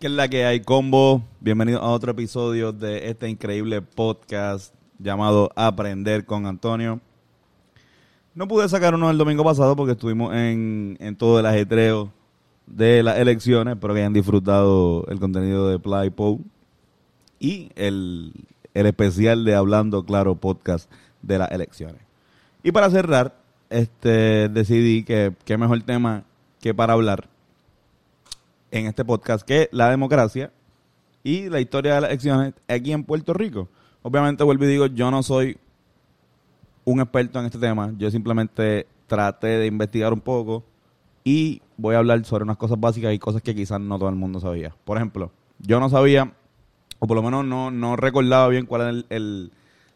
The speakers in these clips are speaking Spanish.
¿Qué es la que hay, combo? Bienvenido a otro episodio de este increíble podcast llamado Aprender con Antonio. No pude sacar uno el domingo pasado porque estuvimos en, en todo el ajetreo de las elecciones. Espero que hayan disfrutado el contenido de PlayPo y el, el especial de Hablando Claro podcast de las elecciones. Y para cerrar, este decidí que qué mejor tema que para hablar en este podcast que la democracia y la historia de las elecciones aquí en Puerto Rico. Obviamente vuelvo y digo, yo no soy un experto en este tema, yo simplemente traté de investigar un poco y voy a hablar sobre unas cosas básicas y cosas que quizás no todo el mundo sabía. Por ejemplo, yo no sabía, o por lo menos no, no recordaba bien cuál es el, el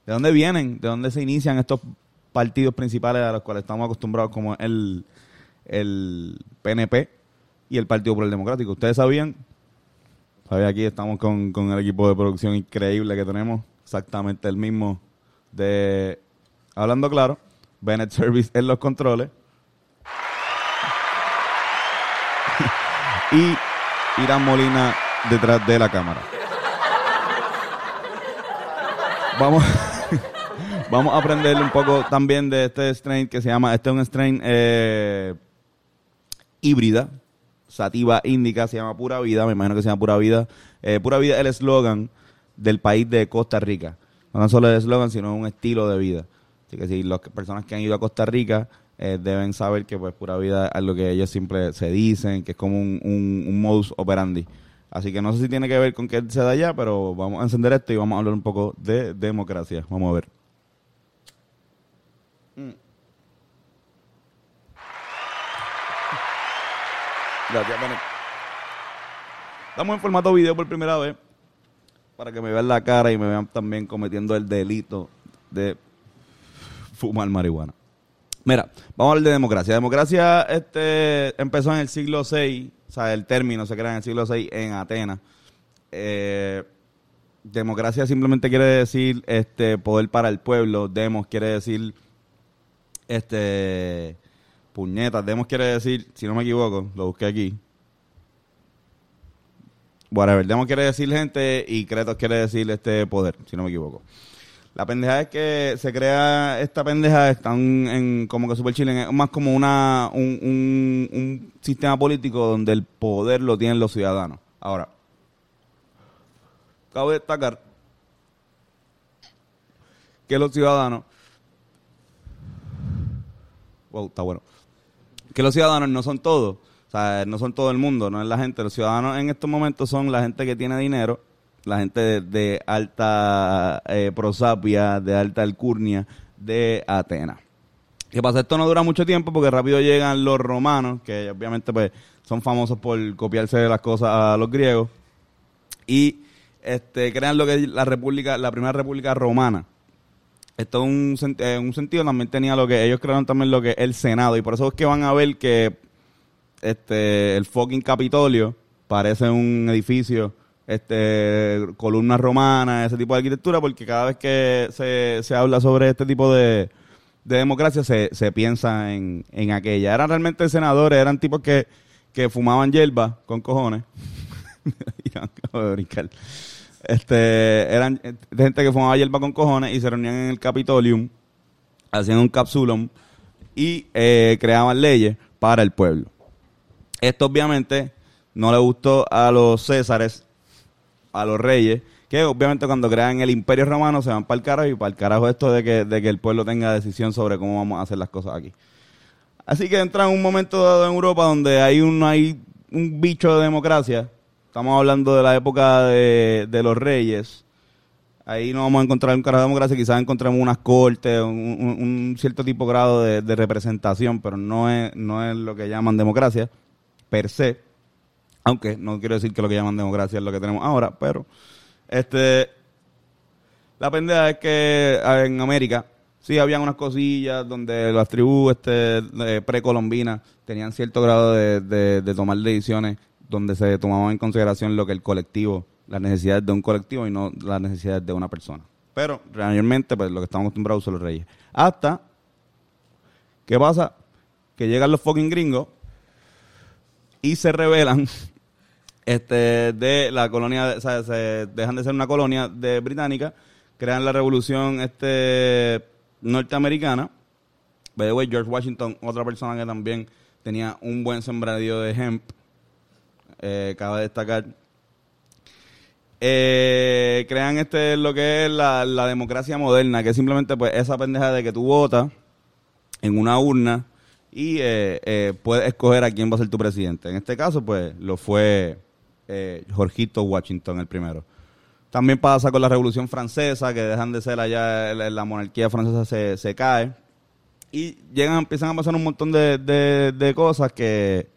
de dónde vienen, de dónde se inician estos partidos principales a los cuales estamos acostumbrados como el, el PNP y el Partido Popular Democrático. ¿Ustedes sabían? Sabía aquí estamos con, con el equipo de producción increíble que tenemos, exactamente el mismo de Hablando Claro, Bennett Service en los controles. y Irán Molina detrás de la cámara. Vamos, vamos a aprender un poco también de este strain que se llama, este es un strain eh, híbrida, sativa índica, se llama Pura Vida, me imagino que se llama Pura Vida. Eh, Pura Vida es el eslogan del país de Costa Rica. No solo el eslogan, sino un estilo de vida. Así que si las personas que han ido a Costa Rica eh, deben saber que pues Pura Vida es lo que ellos siempre se dicen, que es como un, un, un modus operandi. Así que no sé si tiene que ver con que se da allá, pero vamos a encender esto y vamos a hablar un poco de democracia. Vamos a ver. Gracias, Bennett. Estamos en formato video por primera vez para que me vean la cara y me vean también cometiendo el delito de fumar marihuana. Mira, vamos a hablar de democracia. Democracia este, empezó en el siglo VI, o sea, el término se crea en el siglo VI en Atenas. Eh, democracia simplemente quiere decir este poder para el pueblo. Demos quiere decir este puñetas. Demos quiere decir, si no me equivoco, lo busqué aquí. Whatever. Demos quiere decir gente y Cretos quiere decir este poder, si no me equivoco. La pendeja es que se crea esta pendeja, están en como que Super Chile, es más como una un, un, un sistema político donde el poder lo tienen los ciudadanos. Ahora, cabe destacar que los ciudadanos, wow, está bueno, que los ciudadanos no son todos, o sea, no son todo el mundo, no es la gente, los ciudadanos en estos momentos son la gente que tiene dinero, la gente de, alta eh, prosapia, de alta alcurnia de Atenas. ¿Qué pasa? Esto no dura mucho tiempo porque rápido llegan los romanos, que obviamente pues son famosos por copiarse de las cosas a los griegos, y este, crean lo que es la república, la primera república romana. Esto en un, en un sentido también tenía lo que ellos crearon también lo que es el Senado, y por eso es que van a ver que este el fucking Capitolio parece un edificio este columnas romanas ese tipo de arquitectura porque cada vez que se, se habla sobre este tipo de, de democracia se, se piensa en, en aquella eran realmente senadores eran tipos que, que fumaban hierba con cojones Irán, acabo de brincar. Este eran eh, gente que fumaba hierba con cojones y se reunían en el Capitolium hacían un capsulum y eh, creaban leyes para el pueblo esto obviamente no le gustó a los césares, a los reyes, que obviamente cuando crean el imperio romano se van para el carajo y para el carajo esto de que, de que el pueblo tenga decisión sobre cómo vamos a hacer las cosas aquí. Así que entra en un momento dado en Europa donde hay un, hay un bicho de democracia. Estamos hablando de la época de, los reyes. Ahí no vamos a encontrar un carajo de democracia, quizás encontremos unas cortes, un, cierto tipo de grado de, representación, pero no es, no es lo que llaman democracia per se. Aunque no quiero decir que lo que llaman democracia es lo que tenemos ahora, pero este la pendeja es que en América sí habían unas cosillas donde las tribus este, precolombinas tenían cierto grado de tomar decisiones donde se tomaban en consideración lo que el colectivo, las necesidades de un colectivo y no las necesidades de una persona. Pero realmente pues lo que estamos acostumbrados son los reyes. Hasta ¿qué pasa? Que llegan los fucking gringos y se rebelan este, de la colonia, o sea, se dejan de ser una colonia de británica, crean la revolución este norteamericana. By the way, George Washington, otra persona que también tenía un buen sembradío de hemp, eh, cabe destacar. Eh, crean este lo que es la, la democracia moderna, que simplemente pues esa pendeja de que tú votas en una urna y eh, puedes escoger a quién va a ser tu presidente. En este caso, pues lo fue Jorgito Washington el primero. También pasa con la Revolución Francesa, que dejan de ser allá, la, la monarquía francesa se, se cae. Y llegan, empiezan a pasar un montón de, de- de cosas que,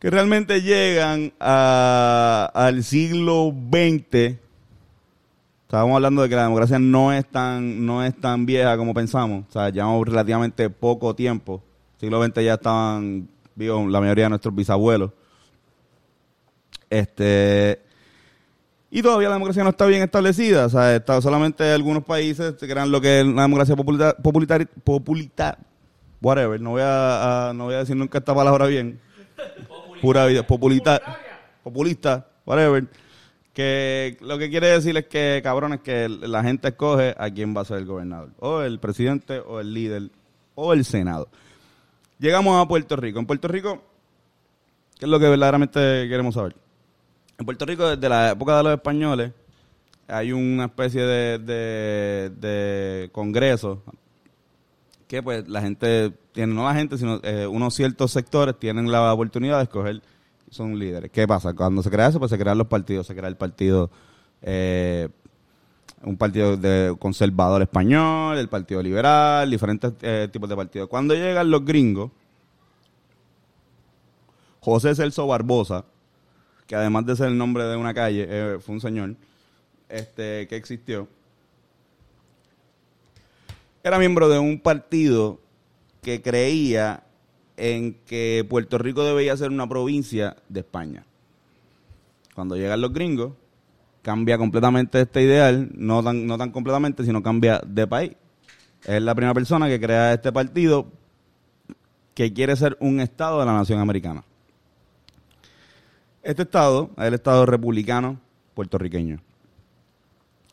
que realmente llegan al siglo XX. Estábamos hablando de que la democracia no es tan, no es tan vieja como pensamos. O sea, llevamos relativamente poco tiempo. Siglo XX ya estaban vivos la mayoría de nuestros bisabuelos. Este y todavía la democracia no está bien establecida. O sea, está solamente algunos países que crean lo que es una democracia populita, populita, populita- whatever. No voy a, a- no voy a decir nunca esta palabra bien. Pura vida, populita, populista, whatever. Que lo que quiere decir es que, cabrones, que la gente escoge a quién va a ser el gobernador. O el presidente, o el líder, o el senado. Llegamos a Puerto Rico. En Puerto Rico, ¿qué es lo que verdaderamente queremos saber? En Puerto Rico, desde la época de los españoles, hay una especie de, de, de congreso que pues la gente tiene, no la gente, sino eh, unos ciertos sectores tienen la oportunidad de escoger, son líderes. ¿Qué pasa? Cuando se crea eso, pues se crean los partidos, se crea el partido, eh, un partido de conservador español, el partido liberal, diferentes eh, tipos de partidos. Cuando llegan los gringos, José Celso Barbosa, que además de ser el nombre de una calle, eh, fue un señor este, que existió, era miembro de un partido que creía en que Puerto Rico debía ser una provincia de España. Cuando llegan los gringos, cambia completamente este ideal, no tan, no tan completamente, sino cambia de país. Es la primera persona que crea este partido que quiere ser un estado de la nación americana. Este estado es el estado republicano puertorriqueño.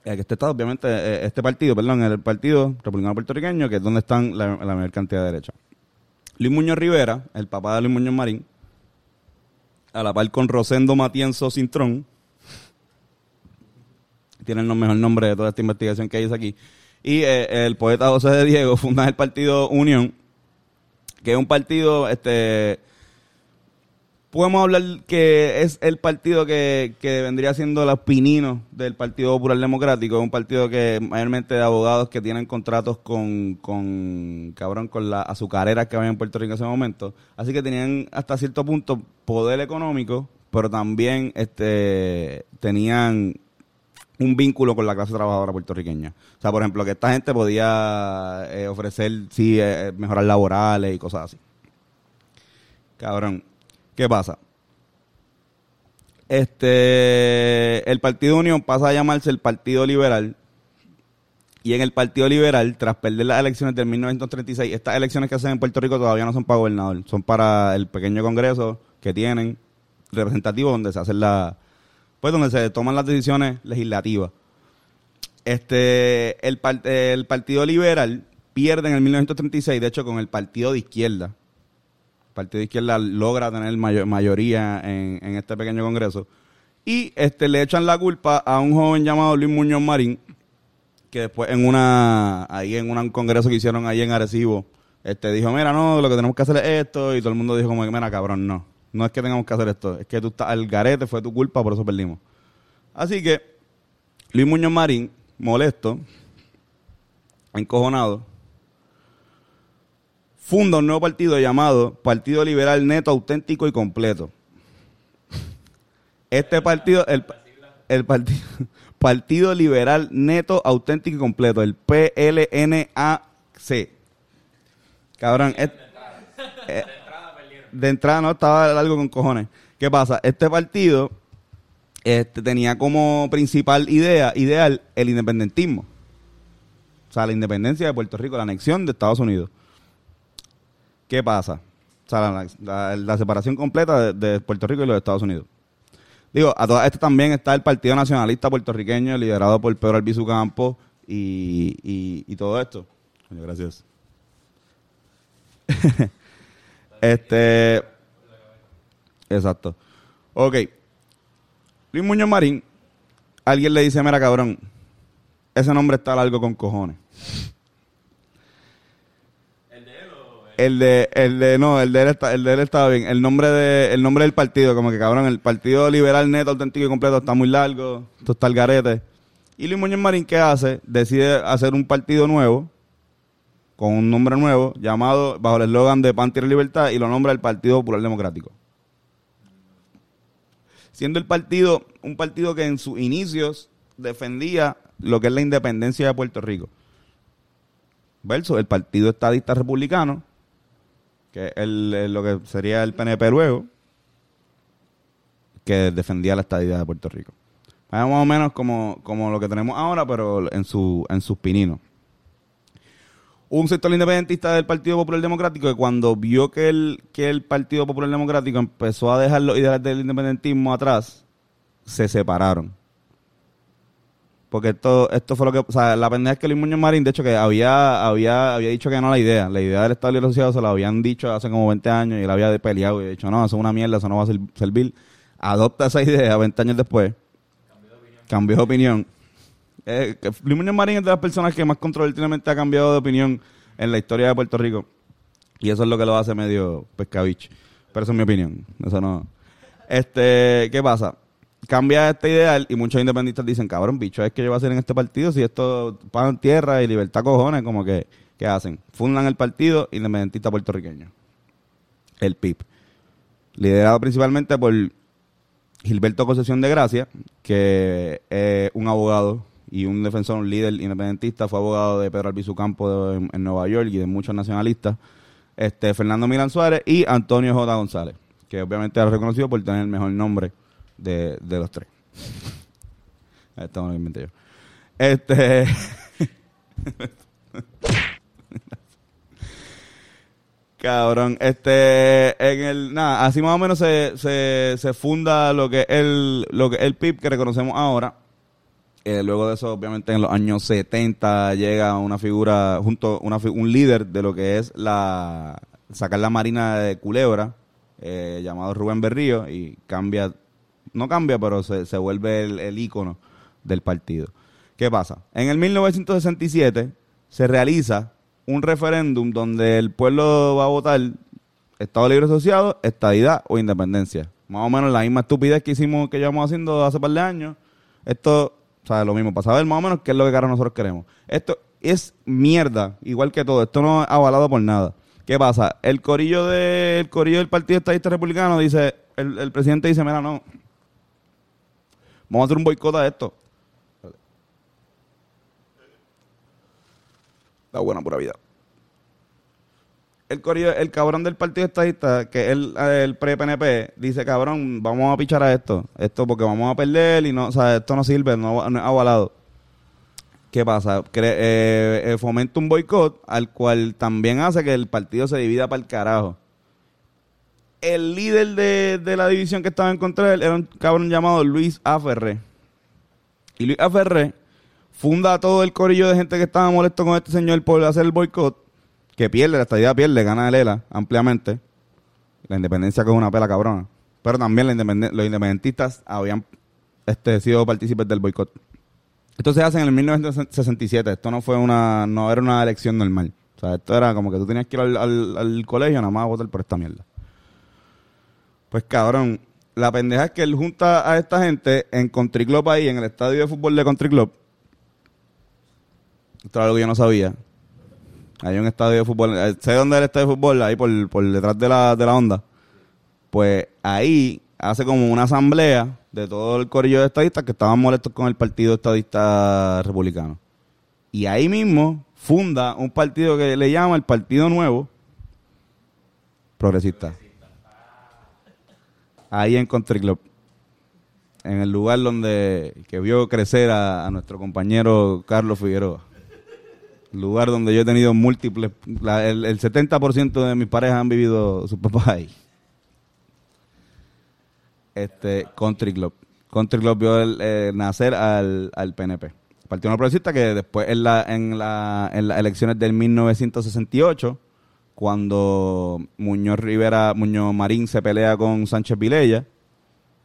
Eh, Este estado, obviamente, eh, este partido, perdón, el partido republicano puertorriqueño, que es donde están la, mayor cantidad de derechas. Luis Muñoz Rivera, el papá de Luis Muñoz Marín, a la par con Rosendo Matienzo Cintrón, tienen el mejor nombre de toda esta investigación que hice aquí, y eh, el poeta José de Diego fundan el partido Unión, que es un partido, este, podemos hablar que es el partido que, que vendría siendo los pininos del Partido Popular Democrático, un partido que mayormente de abogados que tienen contratos con, con cabrón, con las azucareras que había en Puerto Rico en ese momento. Así que tenían hasta cierto punto poder económico, pero también este tenían un vínculo con la clase trabajadora puertorriqueña. O sea, por ejemplo, que esta gente podía eh, ofrecer, sí, eh, mejoras laborales y cosas así. Cabrón. ¿Qué pasa? Este, el Partido Unión pasa a llamarse el Partido Liberal. Y en el Partido Liberal, tras perder las elecciones del 1936, estas elecciones que hacen en Puerto Rico todavía no son para gobernador, son para el pequeño congreso que tienen representativo donde se hacen la, pues donde se toman las decisiones legislativas. Este, el, el Partido Liberal pierde en el 1936, de hecho, con el Partido de Izquierda. Partido de Izquierda logra tener mayo- mayoría en, este pequeño congreso. Y este, le echan la culpa a un joven llamado Luis Muñoz Marín, que después en una, ahí en un congreso que hicieron ahí en Arecibo, este, dijo, mira, no, lo que tenemos que hacer es esto, y todo el mundo dijo como, mira, cabrón, no, no es que tengamos que hacer esto, es que tú estás al garete, fue tu culpa, por eso perdimos. Así que, Luis Muñoz Marín, molesto, encojonado, funda un nuevo partido llamado Partido Liberal Neto Auténtico y Completo. Este partido, el, partido, Partido Liberal Neto Auténtico y Completo, el PLNAC. Cabrón, es- eh, de entrada no estaba algo con cojones. ¿Qué pasa? Este partido este, tenía como principal idea, ideal, el independentismo. O sea, la independencia de Puerto Rico, la anexión de Estados Unidos. ¿Qué pasa? O sea, la, separación completa de, Puerto Rico y los Estados Unidos. Digo, a todas estas también está el Partido Nacionalista Puertorriqueño, liderado por Pedro Albizu Campos y, y, todo esto. Gracias. este. Exacto. Ok. Luis Muñoz Marín, alguien le dice, mira cabrón, ese nombre está largo con cojones. El de, el de, no, el de él, está, el de él estaba bien. El nombre de, el nombre del partido, como que cabrón, el Partido Liberal Neto, auténtico y completo está muy largo, esto está el garete. Y Luis Muñoz Marín, ¿qué hace? Decide hacer un partido nuevo, con un nombre nuevo, llamado, bajo el eslogan de Pan, Tierra y Libertad, y lo nombra el Partido Popular Democrático. Siendo el partido, un partido que en sus inicios defendía lo que es la independencia de Puerto Rico. Verso, el Partido Estadista Republicano, que el- lo que sería el PNP luego, que defendía la estadidad de Puerto Rico. Es más o menos como, como lo que tenemos ahora, pero en, su, en sus pininos. Un sector independentista del Partido Popular Democrático que cuando vio que el, que el Partido Popular Democrático empezó a dejar los ideales del independentismo atrás, se separaron. Porque esto, esto fue lo que, o sea, la pendeja es que Luis Muñoz Marín, de hecho, que había, había, había dicho que no la idea. La idea del Estado Libre Asociado se la habían dicho hace como 20 años y él había peleado y dicho, no, eso es una mierda, eso no va a ser- servir. Adopta esa idea 20 años después. Cambió de opinión. Eh, que Luis Muñoz Marín es de las personas que más controvertidamente ha cambiado de opinión en la historia de Puerto Rico. Y eso es lo que lo hace medio pescavich. Pero eso es mi opinión. Eso no. Este, ¿qué pasa? Cambia este ideal y muchos independentistas dicen, cabrón, bicho, es que yo voy a hacer en este partido si esto pan tierra y libertad cojones, como que, ¿qué hacen? Fundan el partido independentista puertorriqueño. El PIB. Liderado principalmente por Gilberto Concesión de Gracia, que es un abogado y un defensor, un líder independentista, fue abogado de Pedro Albizu Campo en Nueva York y de muchos nacionalistas, este Fernando Milán Suárez y Antonio J. González, que obviamente era reconocido por tener el mejor nombre de, de los tres. Esto no lo inventé yo. Este... Cabrón, este, en el, nada, así más o menos se, se, se funda lo que es el, lo que es el PIB que reconocemos ahora. Eh, luego de eso, obviamente, en los años 70 llega una figura, junto, una, un líder de lo que es la, sacar la marina de Culebra, eh, llamado Rubén Berrío, y cambia, no cambia, pero se, se vuelve el, el ícono del partido. ¿Qué pasa? En el 1967 se realiza un referéndum donde el pueblo va a votar Estado Libre Asociado, estadidad o independencia. Más o menos la misma estupidez que hicimos, que llevamos haciendo hace par de años. Esto, o sea, lo mismo, para saber más o menos qué es lo que cara nosotros queremos. Esto es mierda, igual que todo. Esto no es avalado por nada. ¿Qué pasa? El corillo, de, el corillo del Partido Estadista Republicano dice, el, el presidente dice, mira, no, vamos a hacer un boicot a esto. La buena pura vida. El, el cabrón del Partido Estadista, que es el, pre-PNP, dice, cabrón, vamos a pichar a esto. Esto porque vamos a perder y no, o sea, esto no sirve, no, es avalado. ¿Qué pasa? Eh, eh, fomenta un boicot al cual también hace que el partido se divida para el carajo. El líder de, de la división que estaba en contra de él era un cabrón llamado Luis A. Ferré. Y Luis A. Ferré funda todo el corillo de gente que estaba molesto con este señor por hacer el boicot, que pierde, la estadía pierde, gana el ELA ampliamente. La independencia que es una pela cabrona. Pero también los independentistas habían este, sido partícipes del boicot. Esto se hace en el 1967. Esto no fue una, no era una elección normal. O sea, esto era como que tú tenías que ir al, al- al colegio nada más a votar por esta mierda. Pues cabrón, la pendeja es que él junta a esta gente en Country Club ahí, en el estadio de fútbol de Country Club. Esto era algo que yo no sabía. Hay un estadio de fútbol, eh, sé dónde es el estadio de fútbol, ahí por, por detrás de la, de la onda. Pues ahí hace como una asamblea de todo el corillo de estadistas que estaban molestos con el partido estadista republicano. Y ahí mismo funda un partido que le llama el Partido Nuevo Progresista. Ahí en Country Club. En el lugar donde que vio crecer a, nuestro compañero Carlos Figueroa. Lugar donde yo he tenido múltiples, la- el, el 70% de mis parejas han vivido sus papás ahí. este Country Club. Country Club vio el, eh, nacer al, al PNP. Partido No Progresista que después en, la, en, la, en las elecciones del 1968, cuando Muñoz Rivera, Muñoz Marín se pelea con Sánchez Vilella,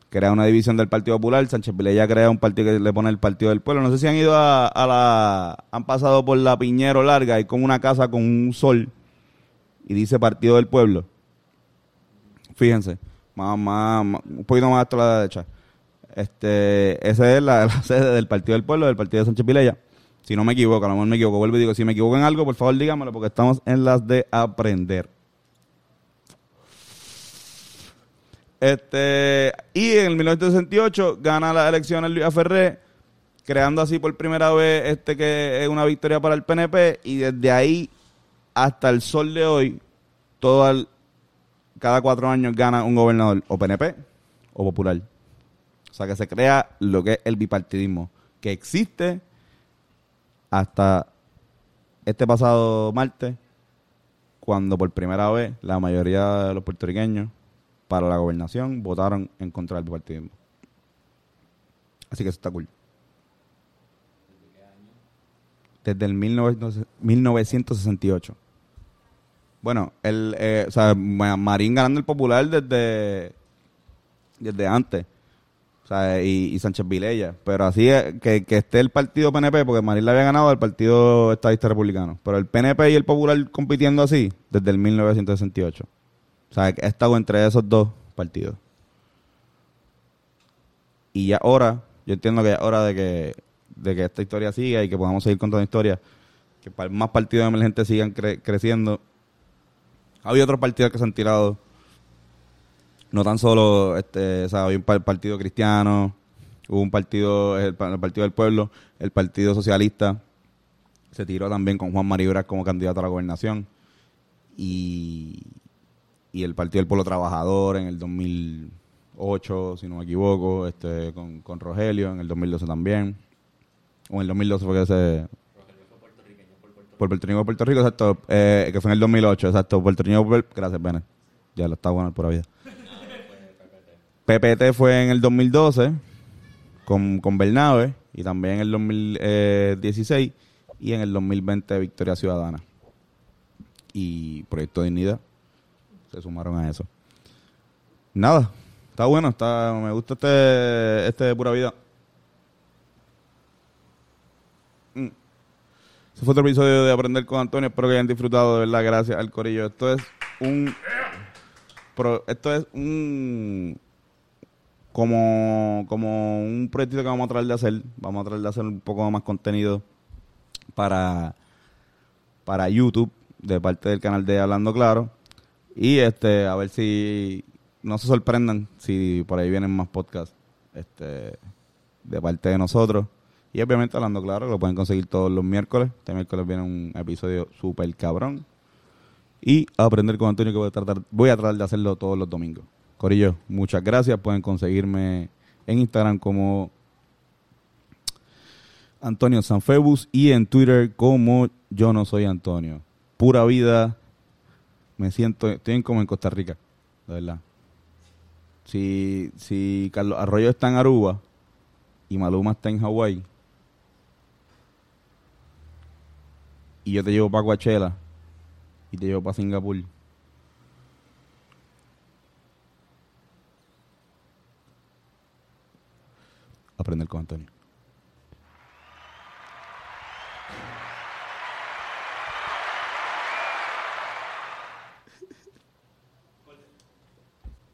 crea una división del Partido Popular, Sánchez Vilella crea un partido que le pone el Partido del Pueblo. No sé si han ido a, la... han pasado por la Piñero Larga y con una casa con un sol y dice Partido del Pueblo. Fíjense, más, más, más- un poquito más hasta la derecha. Este, esa es la, la sede del Partido del Pueblo, del Partido de Sánchez Vilella. Si no me equivoco, a lo mejor me equivoco, vuelvo y digo, si me equivoco en algo, por favor dígamelo, porque estamos en las de aprender. Este, y en el 1968 gana las elecciones Luis Ferré, creando así por primera vez este que es una victoria para el PNP, y desde ahí hasta el sol de hoy, todo el- cada cuatro años gana un gobernador o PNP o popular. O sea que se crea lo que es el bipartidismo, que existe hasta este pasado martes, cuando por primera vez la mayoría de los puertorriqueños para la gobernación votaron en contra del bipartidismo. Así que eso está cool. Desde el 1900 1968. Bueno, el, eh, o sea, Ma- Marín ganando el popular desde, desde antes. Y, y Sánchez Vilella. Pero así que, que esté el partido PNP, porque Marín le había ganado al partido estadista republicano. Pero el PNP y el popular compitiendo así desde el 1968. O sea, he estado entre esos dos partidos. Y ya ahora, yo entiendo que ya es hora de que, de que esta historia siga y que podamos seguir contando historias. Que más partidos emergentes sigan cre- creciendo. Había otros partidos que se han tirado. No tan solo, este, o sea, había un par- partido cristiano, hubo un partido, el, el Partido del Pueblo, el Partido Socialista. Se tiró también con Juan Maribras como candidato a la gobernación. Y, y el Partido del Pueblo Trabajador en el 2008, si no me equivoco, este, con, con Rogelio en el 2012 también. O en el 2012 fue que se... Por Puertorriqueño de Puerto Rico, exacto. eh, que fue en el 2008, exacto. Puertorriqueño por... Gracias, Bennett. Ya lo está bueno por vida. PPT fue en el 2012 con, con Bernabe y también en el 2016 y en el 2020 Victoria Ciudadana. Y Proyecto Dignidad se sumaron a eso. Nada, está bueno, está me gusta este este de pura vida. Mm. Fue otro episodio de Aprender con Antonio. Espero que hayan disfrutado, de verdad. Gracias al Corillo. Esto es un. esto es un. Como, como un proyecto que vamos a tratar de hacer. Vamos a tratar de hacer un poco más contenido para, para YouTube de parte del canal de Hablando Claro. Y este, a ver si no se sorprendan si por ahí vienen más podcasts este, de parte de nosotros. Y obviamente hablando claro, lo pueden conseguir todos los miércoles. Este miércoles viene un episodio súper cabrón. Y aprender con Antonio que voy a tratar, voy a tratar de hacerlo todos los domingos. Corillo, muchas gracias. Pueden conseguirme en Instagram como Antonio Sanfebus y en Twitter como Yo No Soy Antonio. Pura vida. Me siento, estoy como en Costa Rica, de verdad. Si, si Carlos Arroyo está en Aruba y Maluma está en Hawái y yo te llevo para Coachella y te llevo para Singapur. Aprender con Antonio.